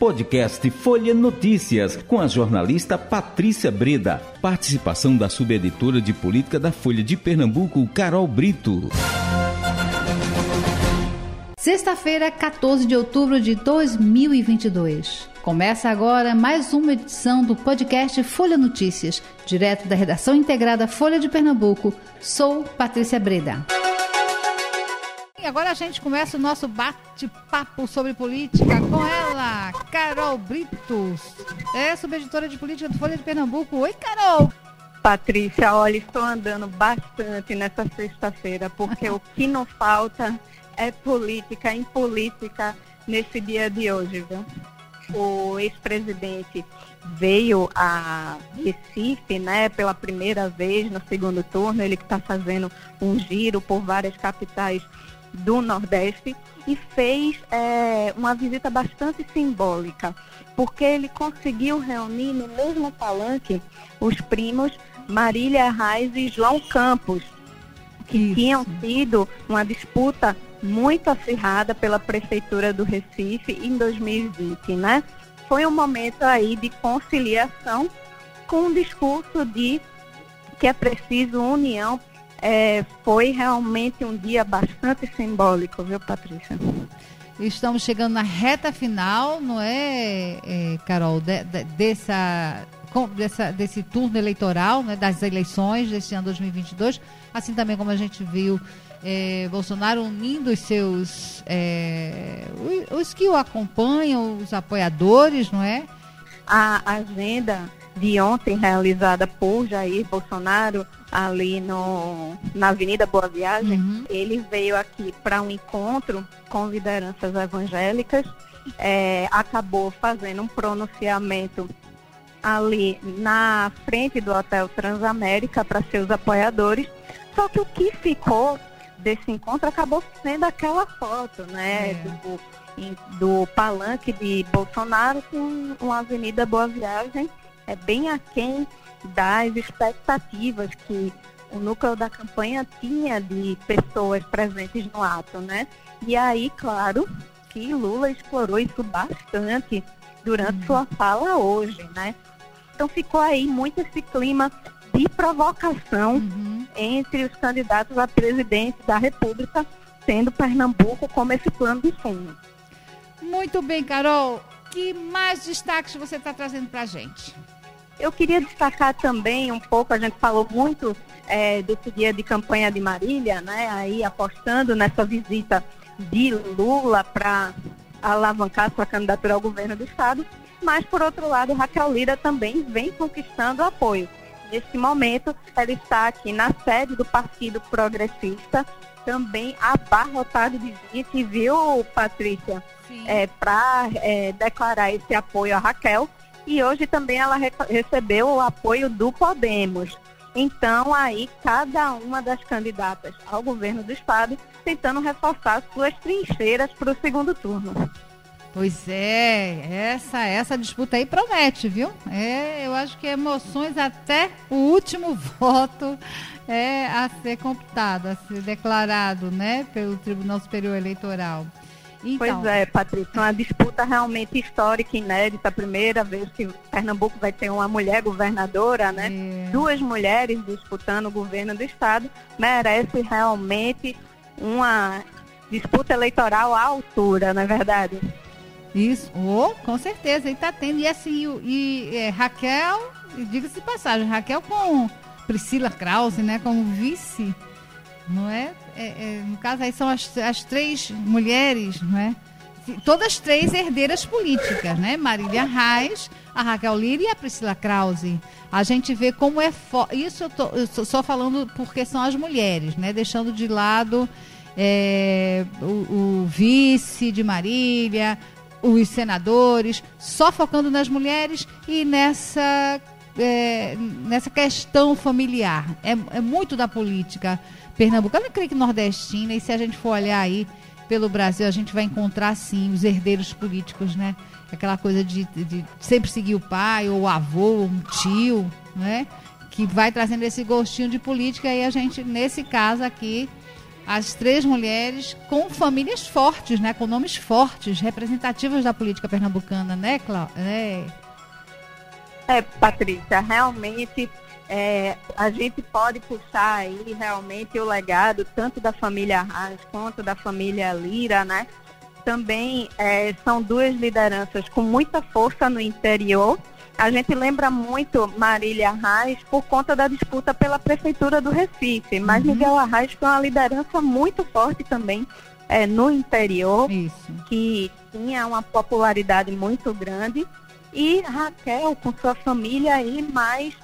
Podcast Folha Notícias, com a jornalista Patrícia Breda. Participação da subeditora de política da Folha de Pernambuco, Carol Brito. Sexta-feira, 14 de outubro de 2022. Começa agora mais uma edição do podcast Folha Notícias, direto da redação integrada Folha de Pernambuco. Sou Patrícia Breda. E agora a gente começa o nosso bate-papo sobre política com ela, Carol Britos, é subeditora de política do Folha de Pernambuco. Oi, Carol! Patrícia, olha, estou andando bastante nessa sexta-feira, porque o que não falta é política, em política nesse dia de hoje, viu? O ex-presidente veio a Recife, né, pela primeira vez no segundo turno, ele que está fazendo um giro por várias capitais do Nordeste e fez é, uma visita bastante simbólica, porque ele conseguiu reunir no mesmo palanque os primos Marília Reis e João Campos, que Isso. tinham tido uma disputa muito acirrada pela Prefeitura do Recife em 2020, né? Foi um momento aí de conciliação com um discurso de que é preciso união. É, foi realmente um dia bastante simbólico, viu, Patrícia? Estamos chegando na reta final, não é, é Carol, de, de, dessa, dessa, desse turno eleitoral, né, das eleições deste ano 2022, assim também como a gente viu é, Bolsonaro unindo os seus. É, os, que o acompanham, os apoiadores, não é? A agenda de ontem realizada por Jair Bolsonaro ali no, na Avenida Boa Viagem, uhum. ele veio aqui para um encontro com lideranças evangélicas, é, acabou fazendo um pronunciamento ali na frente do Hotel Transamérica para seus apoiadores. Só que o que ficou desse encontro acabou sendo aquela foto, né? É. Do, do palanque de Bolsonaro com uma Avenida Boa Viagem, é bem aquém das expectativas que o núcleo da campanha tinha de pessoas presentes no ato, né? E aí, claro, que Lula explorou isso bastante durante uhum. sua fala hoje, né? Então ficou aí muito esse clima de provocação uhum. entre os candidatos à presidência da República, sendo Pernambuco como esse plano de fundo. Muito bem, Carol. Que mais destaques você está trazendo para a gente? Eu queria destacar também um pouco, a gente falou muito é, desse dia de campanha de Marília, né? Aí apostando nessa visita de Lula para alavancar sua candidatura ao governo do estado, mas por outro lado, Raquel Lira também vem conquistando apoio. Nesse momento, ela está aqui na sede do Partido Progressista, também abarrotado de gente, viu, Patrícia? É, Para é, declarar esse apoio a Raquel. E hoje também ela re recebeu o apoio do Podemos. Então, aí, cada uma das candidatas ao governo do Estado tentando reforçar suas trincheiras para o segundo turno. Pois é, essa essa disputa aí promete, viu? É, eu acho que emoções até o último voto é a ser computado, a ser declarado, né, pelo Tribunal Superior Eleitoral. Então, pois é, Patrícia, uma disputa realmente histórica, inédita, a primeira vez que Pernambuco vai ter uma mulher governadora, né? É. Duas mulheres disputando o governo do estado, merece realmente uma disputa eleitoral à altura, não é verdade? Isso, oh, com certeza, ele está tendo. E assim, e, é, Raquel, diga-se de passagem, Raquel com Priscila Krause, né, como vice, não é? É, é no caso aí são as, as três mulheres, não é? Todas três herdeiras políticas, né? Marília Reis, a Raquel Lira e a Priscila Krause. A gente vê como é isso eu, tô, eu tô só falando porque são as mulheres, né? Deixando de lado é, o, o, vice de Marília, os senadores, só focando nas mulheres e nessa, é, nessa questão familiar. É, é muito da política pernambucana, eu creio que nordestina, e se a gente for olhar aí pelo Brasil, a gente vai encontrar sim os herdeiros políticos, né? Aquela coisa de, de sempre seguir o pai, ou o avô, ou um tio, né? Que vai trazendo esse gostinho de política e a gente, nesse caso aqui, as três mulheres com famílias fortes, né, com nomes fortes, representativas da política pernambucana, né, Cláudia? É. é, Patrícia, realmente é, a gente pode puxar aí realmente o legado tanto da família Arras quanto da família Lira, né? Também é, são duas lideranças com muita força no interior a gente lembra muito Marília Arraes por conta da disputa pela prefeitura do Recife, mas uhum. Miguel Arraes foi uma liderança muito forte também é, no interior, Isso. que tinha uma popularidade muito grande. E Raquel, com sua família aí, mais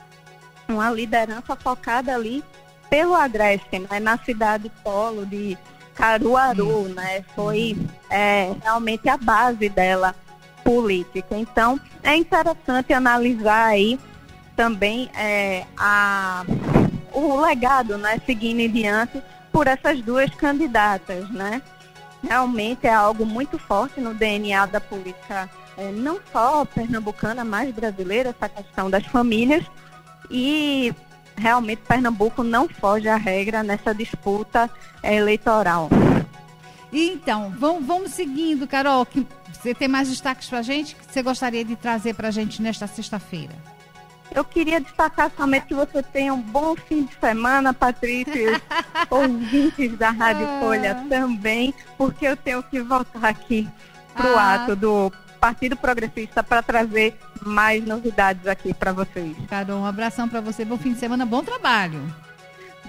uma liderança focada ali pelo Agreste, né, na cidade polo de Caruaru, né? Foi é, realmente a base dela política. Então, é interessante analisar aí também é, a, o legado, né, seguindo em diante por essas duas candidatas, né? Realmente é algo muito forte no DNA da política, é, não só pernambucana, mas brasileira, essa questão das famílias. E realmente Pernambuco não foge à regra nessa disputa eleitoral. Então, vamos, vamos seguindo, Carol, que você tem mais destaques para a gente que você gostaria de trazer para a gente nesta sexta-feira? Eu queria destacar somente que você tenha um bom fim de semana, Patrícia, ouvintes da Rádio ah. Folha também, porque eu tenho que voltar aqui para o ah. ato do Partido Progressista para trazer mais novidades aqui para vocês. Carol, um abração para você, bom fim de semana, bom trabalho.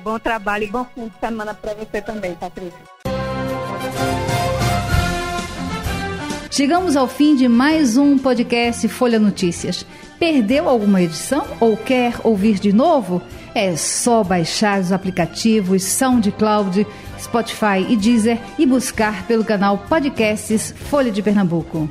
Bom trabalho e bom fim de semana para você também, Patrícia. Chegamos ao fim de mais um podcast Folha Notícias. Perdeu alguma edição ou quer ouvir de novo? É só baixar os aplicativos SoundCloud, Spotify e Deezer e buscar pelo canal Podcasts Folha de Pernambuco.